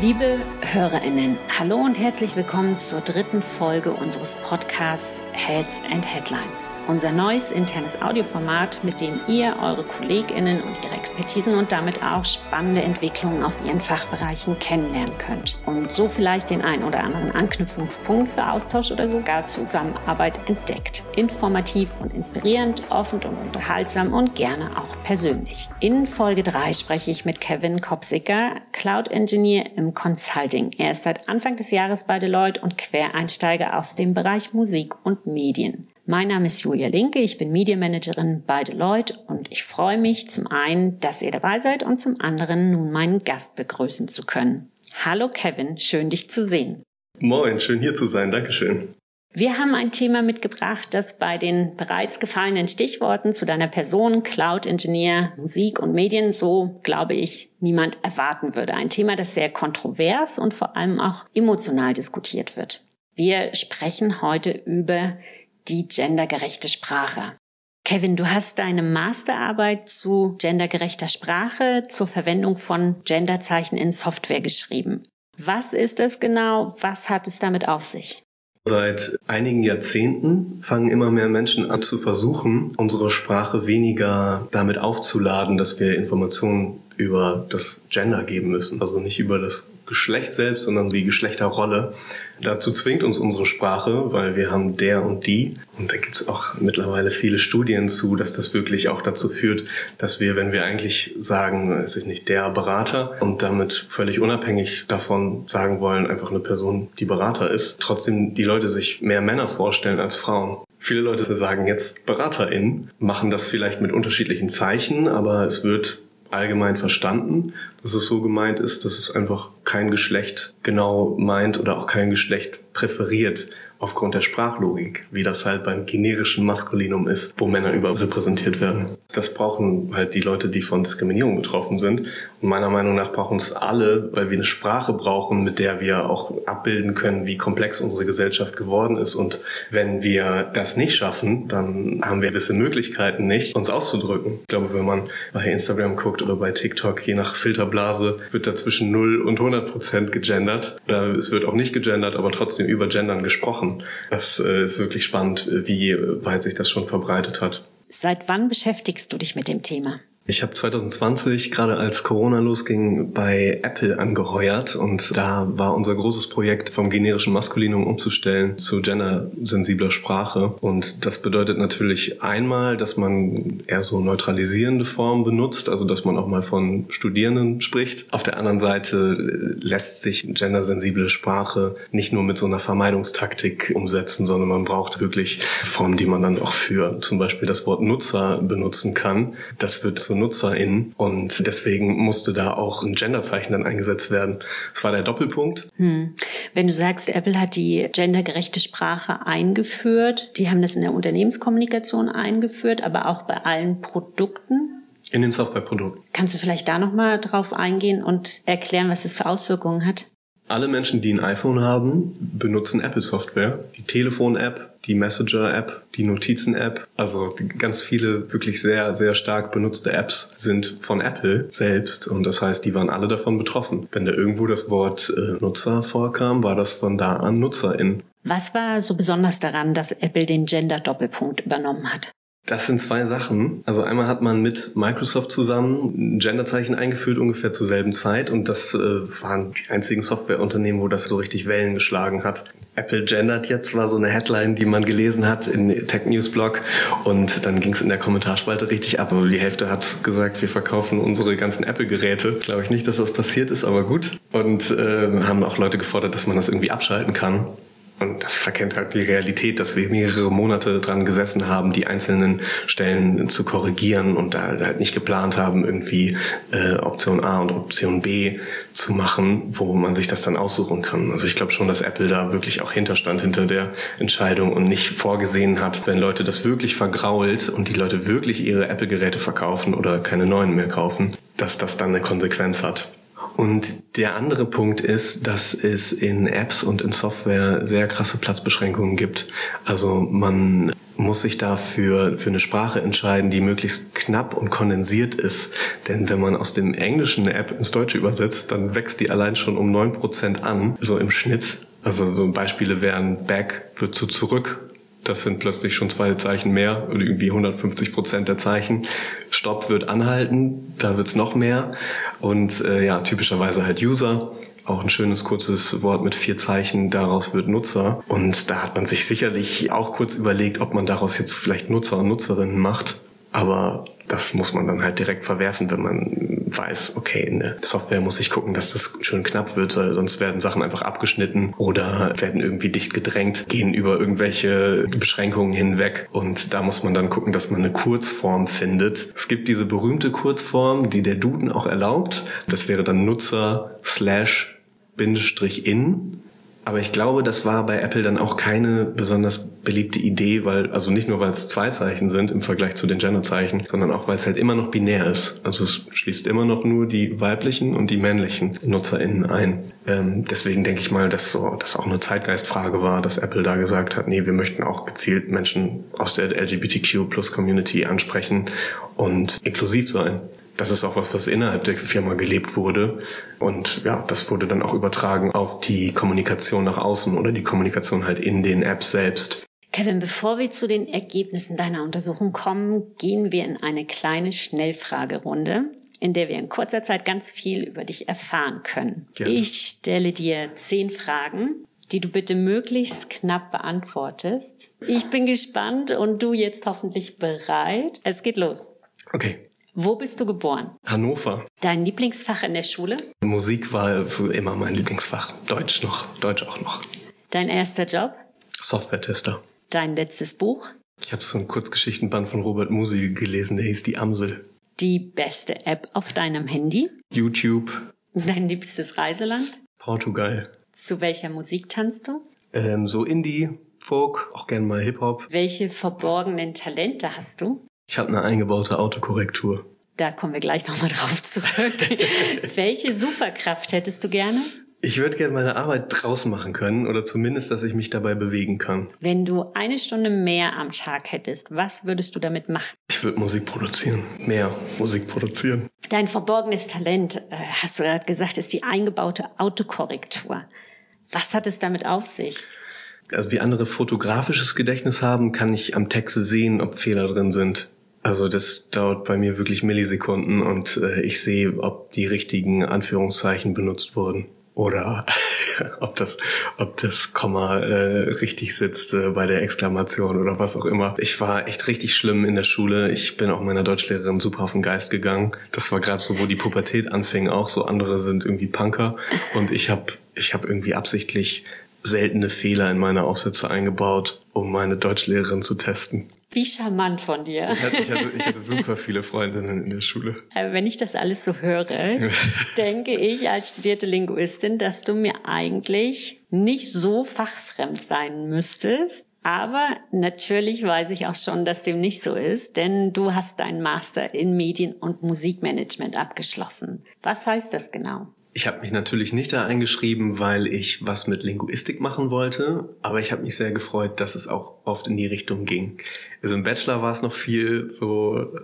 Liebe Hörerinnen, hallo und herzlich willkommen zur dritten Folge unseres Podcasts Heads and Headlines. Unser neues internes Audioformat, mit dem ihr eure KollegInnen und ihre Expertisen und damit auch spannende Entwicklungen aus ihren Fachbereichen kennenlernen könnt und so vielleicht den ein oder anderen Anknüpfungspunkt für Austausch oder sogar Zusammenarbeit entdeckt. Informativ und inspirierend, offen und unterhaltsam und gerne auch persönlich. In Folge 3 spreche ich mit Kevin Kopsicker, Cloud Engineer im Consulting. Er ist seit Anfang des Jahres bei Deloitte und Quereinsteiger aus dem Bereich Musik und Medien. Mein Name ist Julia Linke, ich bin Medienmanagerin bei Deloitte und ich freue mich zum einen, dass ihr dabei seid und zum anderen nun meinen Gast begrüßen zu können. Hallo Kevin, schön dich zu sehen. Moin, schön hier zu sein, Dankeschön. Wir haben ein Thema mitgebracht, das bei den bereits gefallenen Stichworten zu deiner Person, Cloud Engineer, Musik und Medien, so glaube ich, niemand erwarten würde. Ein Thema, das sehr kontrovers und vor allem auch emotional diskutiert wird. Wir sprechen heute über die gendergerechte Sprache. Kevin, du hast deine Masterarbeit zu gendergerechter Sprache zur Verwendung von Genderzeichen in Software geschrieben. Was ist es genau? Was hat es damit auf sich? Seit einigen Jahrzehnten fangen immer mehr Menschen an zu versuchen, unsere Sprache weniger damit aufzuladen, dass wir Informationen über das Gender geben müssen. Also nicht über das Geschlecht selbst, sondern die Geschlechterrolle. Dazu zwingt uns unsere Sprache, weil wir haben der und die. Und da gibt es auch mittlerweile viele Studien zu, dass das wirklich auch dazu führt, dass wir, wenn wir eigentlich sagen, es ist nicht der Berater und damit völlig unabhängig davon sagen wollen, einfach eine Person, die Berater ist, trotzdem die Leute sich mehr Männer vorstellen als Frauen. Viele Leute sagen jetzt BeraterInnen, machen das vielleicht mit unterschiedlichen Zeichen, aber es wird allgemein verstanden, dass es so gemeint ist, dass es einfach kein Geschlecht genau meint oder auch kein Geschlecht präferiert aufgrund der Sprachlogik, wie das halt beim generischen Maskulinum ist, wo Männer überrepräsentiert werden. Das brauchen halt die Leute, die von Diskriminierung betroffen sind. Und meiner Meinung nach brauchen es alle, weil wir eine Sprache brauchen, mit der wir auch abbilden können, wie komplex unsere Gesellschaft geworden ist. Und wenn wir das nicht schaffen, dann haben wir gewisse Möglichkeiten nicht, uns auszudrücken. Ich glaube, wenn man bei Instagram guckt oder bei TikTok, je nach Filterblase, wird da zwischen 0 und 100 Prozent gegendert. Es wird auch nicht gegendert, aber trotzdem über Gendern gesprochen machen. Das äh, ist wirklich spannend, wie weit sich das schon verbreitet hat. Seit wann beschäftigst du dich mit dem Thema? Ich habe 2020, gerade als Corona losging, bei Apple angeheuert und da war unser großes Projekt vom generischen Maskulinum umzustellen zu gendersensibler Sprache. Und das bedeutet natürlich einmal, dass man eher so neutralisierende Formen benutzt, also dass man auch mal von Studierenden spricht. Auf der anderen Seite lässt sich gendersensible Sprache nicht nur mit so einer Vermeidungstaktik umsetzen, sondern man braucht wirklich Formen, die man dann auch für zum Beispiel das Wort Nutzer benutzen kann. Das wird so NutzerInnen und deswegen musste da auch ein Genderzeichen dann eingesetzt werden. Das war der Doppelpunkt. Hm. Wenn du sagst, Apple hat die gendergerechte Sprache eingeführt, die haben das in der Unternehmenskommunikation eingeführt, aber auch bei allen Produkten. In den Softwareprodukten. Kannst du vielleicht da nochmal drauf eingehen und erklären, was es für Auswirkungen hat? Alle Menschen, die ein iPhone haben, benutzen Apple-Software. Die Telefon-App, die Messenger-App, die Notizen-App. Also ganz viele wirklich sehr, sehr stark benutzte Apps sind von Apple selbst. Und das heißt, die waren alle davon betroffen. Wenn da irgendwo das Wort äh, Nutzer vorkam, war das von da an Nutzerin. Was war so besonders daran, dass Apple den Gender-Doppelpunkt übernommen hat? Das sind zwei Sachen. Also einmal hat man mit Microsoft zusammen ein Genderzeichen eingeführt, ungefähr zur selben Zeit. Und das äh, waren die einzigen Softwareunternehmen, wo das so richtig Wellen geschlagen hat. Apple gendert jetzt war so eine Headline, die man gelesen hat in Tech News Blog. Und dann ging es in der Kommentarspalte richtig ab. Aber die Hälfte hat gesagt, wir verkaufen unsere ganzen Apple-Geräte. Glaube ich nicht, dass das passiert ist, aber gut. Und äh, haben auch Leute gefordert, dass man das irgendwie abschalten kann. Und das verkennt halt die Realität, dass wir mehrere Monate dran gesessen haben, die einzelnen Stellen zu korrigieren und da halt nicht geplant haben, irgendwie äh, Option A und Option B zu machen, wo man sich das dann aussuchen kann. Also ich glaube schon, dass Apple da wirklich auch hinterstand hinter der Entscheidung und nicht vorgesehen hat, wenn Leute das wirklich vergrault und die Leute wirklich ihre Apple-Geräte verkaufen oder keine neuen mehr kaufen, dass das dann eine Konsequenz hat. Und der andere Punkt ist, dass es in Apps und in Software sehr krasse Platzbeschränkungen gibt. Also man muss sich dafür für eine Sprache entscheiden, die möglichst knapp und kondensiert ist. Denn wenn man aus dem Englischen eine App ins Deutsche übersetzt, dann wächst die allein schon um neun Prozent an, so im Schnitt. Also so Beispiele wären back wird zu zurück. Das sind plötzlich schon zwei Zeichen mehr, oder irgendwie 150 Prozent der Zeichen. Stopp wird anhalten, da wird's noch mehr. Und äh, ja, typischerweise halt User auch ein schönes kurzes Wort mit vier Zeichen, daraus wird Nutzer. Und da hat man sich sicherlich auch kurz überlegt, ob man daraus jetzt vielleicht Nutzer und Nutzerinnen macht. Aber das muss man dann halt direkt verwerfen, wenn man weiß, okay, in der Software muss ich gucken, dass das schön knapp wird, sonst werden Sachen einfach abgeschnitten oder werden irgendwie dicht gedrängt, gehen über irgendwelche Beschränkungen hinweg und da muss man dann gucken, dass man eine Kurzform findet. Es gibt diese berühmte Kurzform, die der Duden auch erlaubt. Das wäre dann Nutzer slash Bindestrich in. Aber ich glaube, das war bei Apple dann auch keine besonders beliebte Idee, weil, also nicht nur weil es zwei Zeichen sind im Vergleich zu den Genderzeichen, sondern auch weil es halt immer noch binär ist. Also es schließt immer noch nur die weiblichen und die männlichen NutzerInnen ein. Ähm, deswegen denke ich mal, dass so, das auch eine Zeitgeistfrage war, dass Apple da gesagt hat, nee, wir möchten auch gezielt Menschen aus der LGBTQ Plus Community ansprechen und inklusiv sein das ist auch was, was innerhalb der Firma gelebt wurde. Und ja, das wurde dann auch übertragen auf die Kommunikation nach außen oder die Kommunikation halt in den Apps selbst. Kevin, bevor wir zu den Ergebnissen deiner Untersuchung kommen, gehen wir in eine kleine Schnellfragerunde, in der wir in kurzer Zeit ganz viel über dich erfahren können. Gerne. Ich stelle dir zehn Fragen, die du bitte möglichst knapp beantwortest. Ich bin gespannt und du jetzt hoffentlich bereit. Es geht los. Okay. Wo bist du geboren? Hannover. Dein Lieblingsfach in der Schule? Musik war immer mein Lieblingsfach. Deutsch noch, Deutsch auch noch. Dein erster Job? Software-Tester. Dein letztes Buch? Ich habe so einen Kurzgeschichtenband von Robert Musi gelesen, der hieß Die Amsel. Die beste App auf deinem Handy? YouTube. Dein liebstes Reiseland? Portugal. Zu welcher Musik tanzt du? Ähm, so Indie, Folk, auch gern mal Hip-Hop. Welche verborgenen Talente hast du? Ich habe eine eingebaute Autokorrektur. Da kommen wir gleich nochmal drauf zurück. Welche Superkraft hättest du gerne? Ich würde gerne meine Arbeit draußen machen können oder zumindest, dass ich mich dabei bewegen kann. Wenn du eine Stunde mehr am Tag hättest, was würdest du damit machen? Ich würde Musik produzieren, mehr Musik produzieren. Dein verborgenes Talent, äh, hast du gerade gesagt, ist die eingebaute Autokorrektur. Was hat es damit auf sich? Also wie andere fotografisches Gedächtnis haben, kann ich am Text sehen, ob Fehler drin sind. Also das dauert bei mir wirklich Millisekunden und äh, ich sehe, ob die richtigen Anführungszeichen benutzt wurden oder ob das, ob das Komma äh, richtig sitzt äh, bei der Exklamation oder was auch immer. Ich war echt richtig schlimm in der Schule. Ich bin auch meiner Deutschlehrerin super auf den Geist gegangen. Das war gerade so, wo die Pubertät anfing. Auch so andere sind irgendwie Punker und ich habe ich hab irgendwie absichtlich seltene Fehler in meine Aufsätze eingebaut, um meine Deutschlehrerin zu testen. Wie charmant von dir. Ich hatte, ich hatte, ich hatte super viele Freundinnen in der Schule. wenn ich das alles so höre, denke ich als studierte Linguistin, dass du mir eigentlich nicht so fachfremd sein müsstest. Aber natürlich weiß ich auch schon, dass dem nicht so ist, denn du hast deinen Master in Medien- und Musikmanagement abgeschlossen. Was heißt das genau? Ich habe mich natürlich nicht da eingeschrieben, weil ich was mit Linguistik machen wollte, aber ich habe mich sehr gefreut, dass es auch oft in die Richtung ging. Also im Bachelor war es noch viel so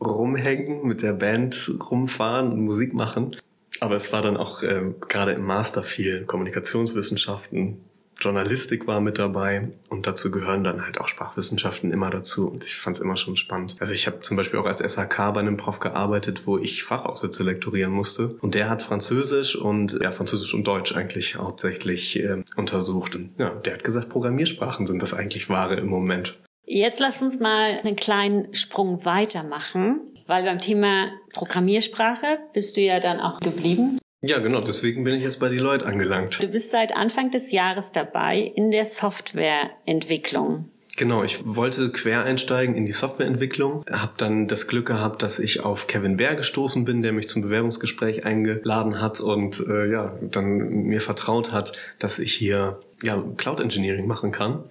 rumhängen, mit der Band rumfahren und Musik machen. Aber es war dann auch äh, gerade im Master viel Kommunikationswissenschaften, Journalistik war mit dabei und dazu gehören dann halt auch Sprachwissenschaften immer dazu und ich fand es immer schon spannend. Also ich habe zum Beispiel auch als SHK bei einem Prof gearbeitet, wo ich Fachaufsätze lektorieren musste und der hat Französisch und ja Französisch und Deutsch eigentlich hauptsächlich äh, untersucht. Ja, der hat gesagt, Programmiersprachen sind das eigentlich wahre im Moment. Jetzt lass uns mal einen kleinen Sprung weitermachen, weil beim Thema Programmiersprache bist du ja dann auch geblieben. Ja, genau, deswegen bin ich jetzt bei Deloitte angelangt. Du bist seit Anfang des Jahres dabei in der Softwareentwicklung. Genau, ich wollte quer einsteigen in die Softwareentwicklung, habe dann das Glück gehabt, dass ich auf Kevin Bär gestoßen bin, der mich zum Bewerbungsgespräch eingeladen hat und äh, ja, dann mir vertraut hat, dass ich hier ja, Cloud Engineering machen kann.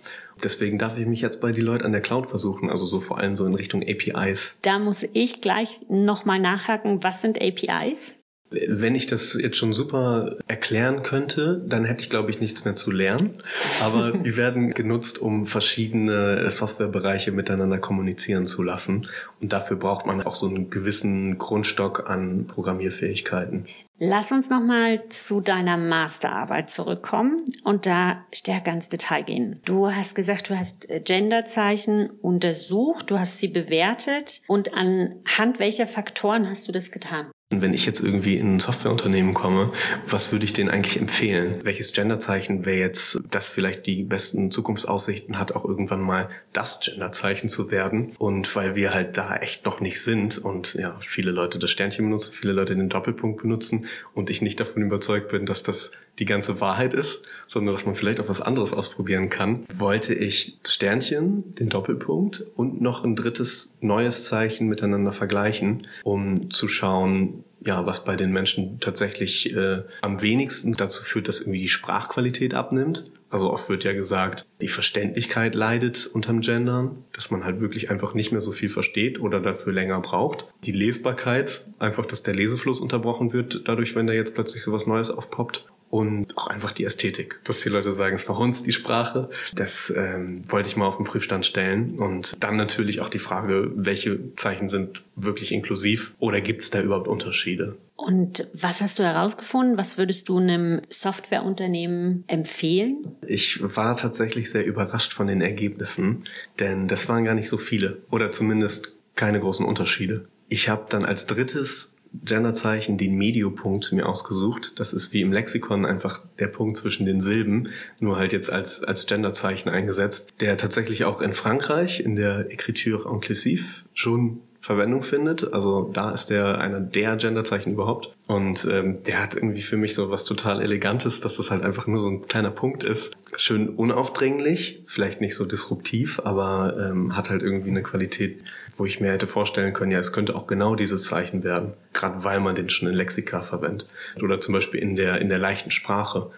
Deswegen darf ich mich jetzt bei Deloitte an der Cloud versuchen, also so vor allem so in Richtung APIs. Da muss ich gleich nochmal nachhaken, was sind APIs? Wenn ich das jetzt schon super erklären könnte, dann hätte ich, glaube ich, nichts mehr zu lernen. Aber die werden genutzt, um verschiedene Softwarebereiche miteinander kommunizieren zu lassen. Und dafür braucht man auch so einen gewissen Grundstock an Programmierfähigkeiten. Lass uns nochmal zu deiner Masterarbeit zurückkommen und da stärker ins Detail gehen. Du hast gesagt, du hast äh, Genderzeichen untersucht, du hast sie bewertet und anhand welcher Faktoren hast du das getan? Wenn ich jetzt irgendwie in ein Softwareunternehmen komme, was würde ich denen eigentlich empfehlen? Welches Genderzeichen wäre jetzt, das vielleicht die besten Zukunftsaussichten hat, auch irgendwann mal das Genderzeichen zu werden? Und weil wir halt da echt noch nicht sind und ja, viele Leute das Sternchen benutzen, viele Leute den Doppelpunkt benutzen und ich nicht davon überzeugt bin, dass das die ganze Wahrheit ist, sondern dass man vielleicht auch was anderes ausprobieren kann, wollte ich das Sternchen, den Doppelpunkt und noch ein drittes neues Zeichen miteinander vergleichen, um zu schauen, ja, was bei den Menschen tatsächlich äh, am wenigsten dazu führt, dass irgendwie die Sprachqualität abnimmt. Also oft wird ja gesagt, die Verständlichkeit leidet unterm Gendern, dass man halt wirklich einfach nicht mehr so viel versteht oder dafür länger braucht. Die Lesbarkeit, einfach, dass der Lesefluss unterbrochen wird, dadurch, wenn da jetzt plötzlich sowas Neues aufpoppt und auch einfach die Ästhetik. Dass die Leute sagen, es verhunzt die Sprache. Das ähm, wollte ich mal auf den Prüfstand stellen. Und dann natürlich auch die Frage, welche Zeichen sind wirklich inklusiv oder gibt es da überhaupt Unterschiede? Und was hast du herausgefunden? Was würdest du einem Softwareunternehmen empfehlen? Ich war tatsächlich sehr überrascht von den Ergebnissen, denn das waren gar nicht so viele oder zumindest keine großen Unterschiede. Ich habe dann als drittes Genderzeichen den Mediopunkt mir ausgesucht. Das ist wie im Lexikon einfach der Punkt zwischen den Silben, nur halt jetzt als, als Genderzeichen eingesetzt, der tatsächlich auch in Frankreich in der Écriture inclusive schon Verwendung findet. Also da ist der einer der Genderzeichen überhaupt. Und ähm, der hat irgendwie für mich so was total Elegantes, dass das halt einfach nur so ein kleiner Punkt ist. Schön unaufdringlich, vielleicht nicht so disruptiv, aber ähm, hat halt irgendwie eine Qualität, wo ich mir hätte vorstellen können, ja, es könnte auch genau dieses Zeichen werden, gerade weil man den schon in Lexika verwendet. Oder zum Beispiel in der, in der leichten Sprache.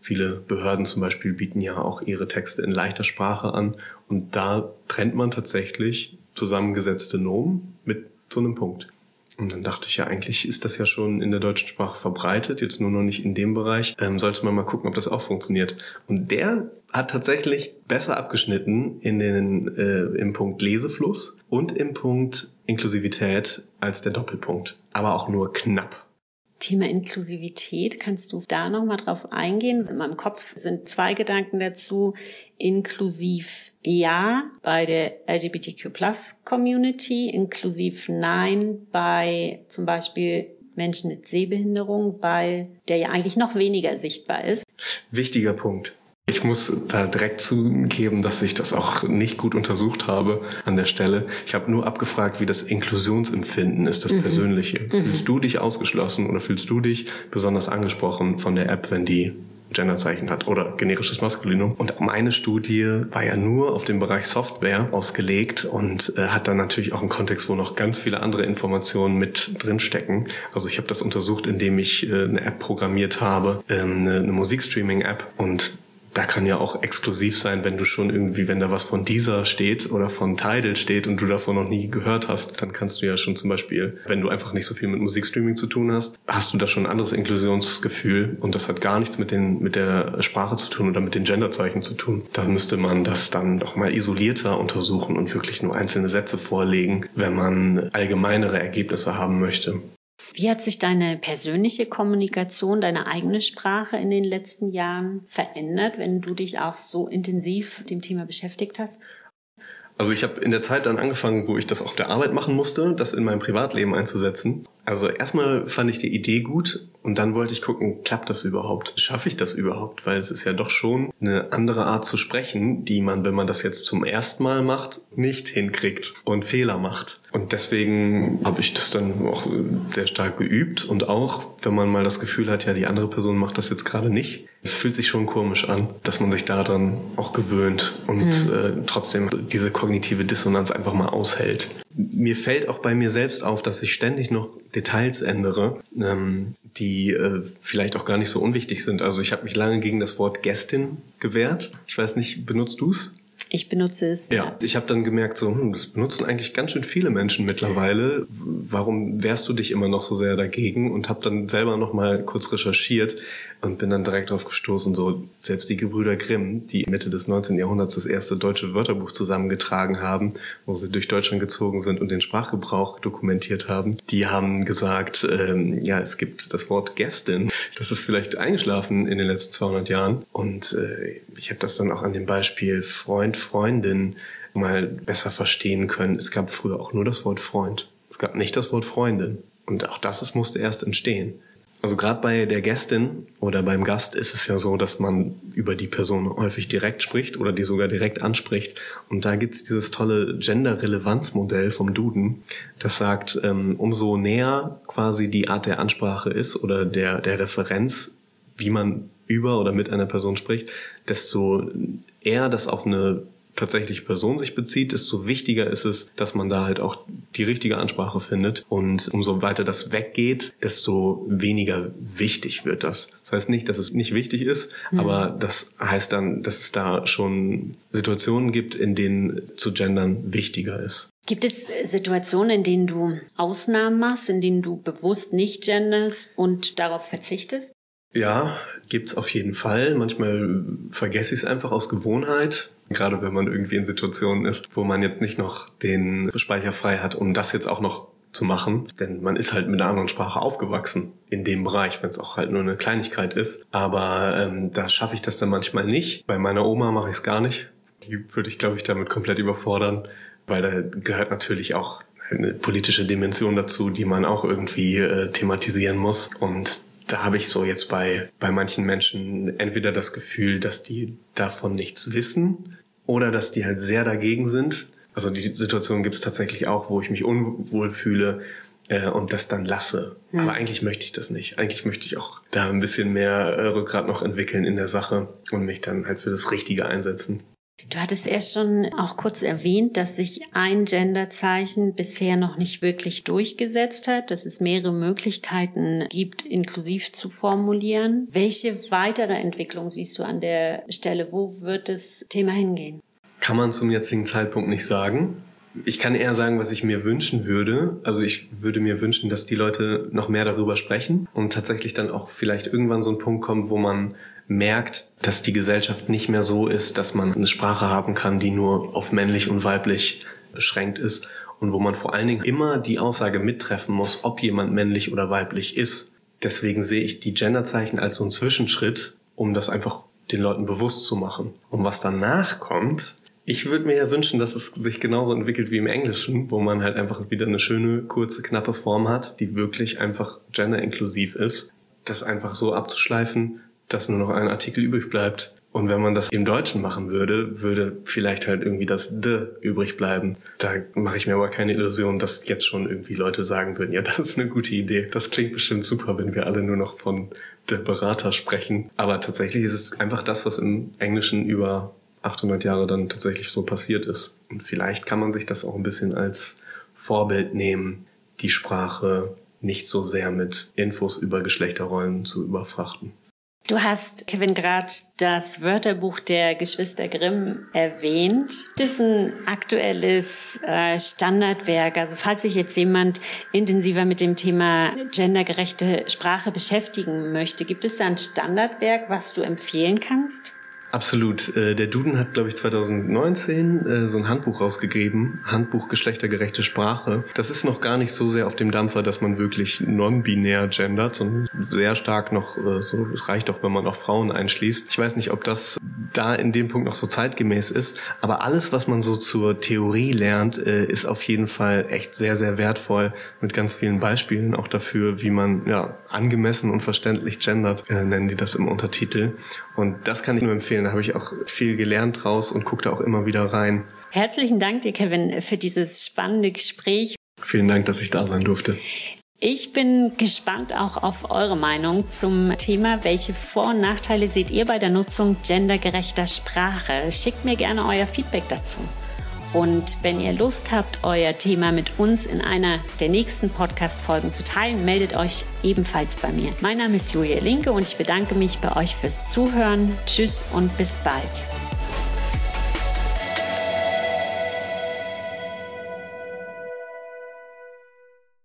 Viele Behörden zum Beispiel bieten ja auch ihre Texte in leichter Sprache an und da trennt man tatsächlich zusammengesetzte Nomen mit so einem Punkt. Und dann dachte ich ja, eigentlich ist das ja schon in der deutschen Sprache verbreitet, jetzt nur noch nicht in dem Bereich. Ähm, sollte man mal gucken, ob das auch funktioniert. Und der hat tatsächlich besser abgeschnitten in den, äh, im Punkt Lesefluss und im Punkt Inklusivität als der Doppelpunkt. Aber auch nur knapp. Thema Inklusivität, kannst du da nochmal drauf eingehen? In meinem Kopf sind zwei Gedanken dazu. Inklusiv ja bei der LGBTQ Plus Community, inklusiv nein bei zum Beispiel Menschen mit Sehbehinderung, weil der ja eigentlich noch weniger sichtbar ist. Wichtiger Punkt. Ich muss da direkt zugeben, dass ich das auch nicht gut untersucht habe an der Stelle. Ich habe nur abgefragt, wie das Inklusionsempfinden ist, das mhm. Persönliche. Mhm. Fühlst du dich ausgeschlossen oder fühlst du dich besonders angesprochen von der App, wenn die Genderzeichen hat oder generisches Maskulinum. Und meine Studie war ja nur auf den Bereich Software ausgelegt und äh, hat dann natürlich auch einen Kontext, wo noch ganz viele andere Informationen mit drinstecken. Also ich habe das untersucht, indem ich äh, eine App programmiert habe, ähm, eine, eine Musikstreaming-App und da kann ja auch exklusiv sein, wenn du schon irgendwie, wenn da was von dieser steht oder von Tidal steht und du davon noch nie gehört hast, dann kannst du ja schon zum Beispiel, wenn du einfach nicht so viel mit Musikstreaming zu tun hast, hast du da schon ein anderes Inklusionsgefühl und das hat gar nichts mit den, mit der Sprache zu tun oder mit den Genderzeichen zu tun. Da müsste man das dann doch mal isolierter untersuchen und wirklich nur einzelne Sätze vorlegen, wenn man allgemeinere Ergebnisse haben möchte. Wie hat sich deine persönliche Kommunikation, deine eigene Sprache in den letzten Jahren verändert, wenn du dich auch so intensiv mit dem Thema beschäftigt hast? Also ich habe in der Zeit dann angefangen, wo ich das auf der Arbeit machen musste, das in meinem Privatleben einzusetzen. Also erstmal fand ich die Idee gut und dann wollte ich gucken, klappt das überhaupt? Schaffe ich das überhaupt? Weil es ist ja doch schon eine andere Art zu sprechen, die man, wenn man das jetzt zum ersten Mal macht, nicht hinkriegt und Fehler macht. Und deswegen habe ich das dann auch sehr stark geübt und auch, wenn man mal das Gefühl hat, ja, die andere Person macht das jetzt gerade nicht, es fühlt sich schon komisch an, dass man sich daran auch gewöhnt und mhm. äh, trotzdem diese kognitive Dissonanz einfach mal aushält mir fällt auch bei mir selbst auf, dass ich ständig noch Details ändere, ähm, die äh, vielleicht auch gar nicht so unwichtig sind. Also ich habe mich lange gegen das Wort Gästin gewehrt. Ich weiß nicht, benutzt du's? Ich benutze es. Ja, ja. ich habe dann gemerkt, so, hm, das benutzen eigentlich ganz schön viele Menschen mittlerweile. Warum wehrst du dich immer noch so sehr dagegen? Und habe dann selber noch mal kurz recherchiert und bin dann direkt drauf gestoßen, so selbst die Gebrüder Grimm, die Mitte des 19. Jahrhunderts das erste deutsche Wörterbuch zusammengetragen haben, wo sie durch Deutschland gezogen sind und den Sprachgebrauch dokumentiert haben, die haben gesagt, ähm, ja, es gibt das Wort Gästin. Das ist vielleicht eingeschlafen in den letzten 200 Jahren. Und äh, ich habe das dann auch an dem Beispiel Freund, Freundin mal besser verstehen können. Es gab früher auch nur das Wort Freund. Es gab nicht das Wort Freundin. Und auch das es musste erst entstehen. Also gerade bei der Gästin oder beim Gast ist es ja so, dass man über die Person häufig direkt spricht oder die sogar direkt anspricht. Und da gibt's dieses tolle Gender-Relevanz-Modell vom Duden, das sagt, ähm, umso näher quasi die Art der Ansprache ist oder der, der Referenz, wie man über oder mit einer Person spricht, desto eher das auf eine tatsächliche Person sich bezieht, desto wichtiger ist es, dass man da halt auch die richtige Ansprache findet. Und umso weiter das weggeht, desto weniger wichtig wird das. Das heißt nicht, dass es nicht wichtig ist, mhm. aber das heißt dann, dass es da schon Situationen gibt, in denen zu gendern wichtiger ist. Gibt es Situationen, in denen du Ausnahmen machst, in denen du bewusst nicht genderst und darauf verzichtest? Ja, gibt's auf jeden Fall. Manchmal vergesse ich es einfach aus Gewohnheit. Gerade wenn man irgendwie in Situationen ist, wo man jetzt nicht noch den Speicher frei hat, um das jetzt auch noch zu machen. Denn man ist halt mit einer anderen Sprache aufgewachsen in dem Bereich, wenn es auch halt nur eine Kleinigkeit ist. Aber ähm, da schaffe ich das dann manchmal nicht. Bei meiner Oma mache ich es gar nicht. Die würde ich, glaube ich, damit komplett überfordern, weil da gehört natürlich auch eine politische Dimension dazu, die man auch irgendwie äh, thematisieren muss. Und da habe ich so jetzt bei, bei manchen Menschen entweder das Gefühl, dass die davon nichts wissen oder dass die halt sehr dagegen sind. Also die Situation gibt es tatsächlich auch, wo ich mich unwohl fühle äh, und das dann lasse. Hm. Aber eigentlich möchte ich das nicht. Eigentlich möchte ich auch da ein bisschen mehr äh, Rückgrat noch entwickeln in der Sache und mich dann halt für das Richtige einsetzen. Du hattest erst schon auch kurz erwähnt, dass sich ein Genderzeichen bisher noch nicht wirklich durchgesetzt hat, dass es mehrere Möglichkeiten gibt, inklusiv zu formulieren. Welche weitere Entwicklung siehst du an der Stelle? Wo wird das Thema hingehen? Kann man zum jetzigen Zeitpunkt nicht sagen. Ich kann eher sagen, was ich mir wünschen würde. Also ich würde mir wünschen, dass die Leute noch mehr darüber sprechen und tatsächlich dann auch vielleicht irgendwann so ein Punkt kommt, wo man merkt, dass die Gesellschaft nicht mehr so ist, dass man eine Sprache haben kann, die nur auf männlich und weiblich beschränkt ist und wo man vor allen Dingen immer die Aussage mittreffen muss, ob jemand männlich oder weiblich ist. Deswegen sehe ich die Genderzeichen als so einen Zwischenschritt, um das einfach den Leuten bewusst zu machen. Und was danach kommt, ich würde mir ja wünschen, dass es sich genauso entwickelt wie im Englischen, wo man halt einfach wieder eine schöne, kurze, knappe Form hat, die wirklich einfach genderinklusiv ist. Das einfach so abzuschleifen, dass nur noch ein Artikel übrig bleibt. Und wenn man das im Deutschen machen würde, würde vielleicht halt irgendwie das D übrig bleiben. Da mache ich mir aber keine Illusion, dass jetzt schon irgendwie Leute sagen würden, ja, das ist eine gute Idee. Das klingt bestimmt super, wenn wir alle nur noch von der Berater sprechen. Aber tatsächlich ist es einfach das, was im Englischen über 800 Jahre dann tatsächlich so passiert ist. Und vielleicht kann man sich das auch ein bisschen als Vorbild nehmen, die Sprache nicht so sehr mit Infos über Geschlechterrollen zu überfrachten. Du hast, Kevin, gerade das Wörterbuch der Geschwister Grimm erwähnt. Das ist ein aktuelles äh, Standardwerk. Also falls sich jetzt jemand intensiver mit dem Thema gendergerechte Sprache beschäftigen möchte, gibt es da ein Standardwerk, was du empfehlen kannst? Absolut. Äh, der Duden hat, glaube ich, 2019 äh, so ein Handbuch rausgegeben, Handbuch geschlechtergerechte Sprache. Das ist noch gar nicht so sehr auf dem Dampfer, dass man wirklich non-binär gendert, sondern sehr stark noch äh, so, es reicht doch, wenn man auch Frauen einschließt. Ich weiß nicht, ob das da in dem Punkt noch so zeitgemäß ist, aber alles, was man so zur Theorie lernt, ist auf jeden Fall echt sehr, sehr wertvoll mit ganz vielen Beispielen auch dafür, wie man ja angemessen und verständlich gendert, nennen die das im Untertitel. Und das kann ich nur empfehlen. Da habe ich auch viel gelernt draus und gucke da auch immer wieder rein. Herzlichen Dank dir, Kevin, für dieses spannende Gespräch. Vielen Dank, dass ich da sein durfte. Ich bin gespannt auch auf eure Meinung zum Thema. Welche Vor- und Nachteile seht ihr bei der Nutzung gendergerechter Sprache? Schickt mir gerne euer Feedback dazu. Und wenn ihr Lust habt, euer Thema mit uns in einer der nächsten Podcast-Folgen zu teilen, meldet euch ebenfalls bei mir. Mein Name ist Julia Linke und ich bedanke mich bei euch fürs Zuhören. Tschüss und bis bald.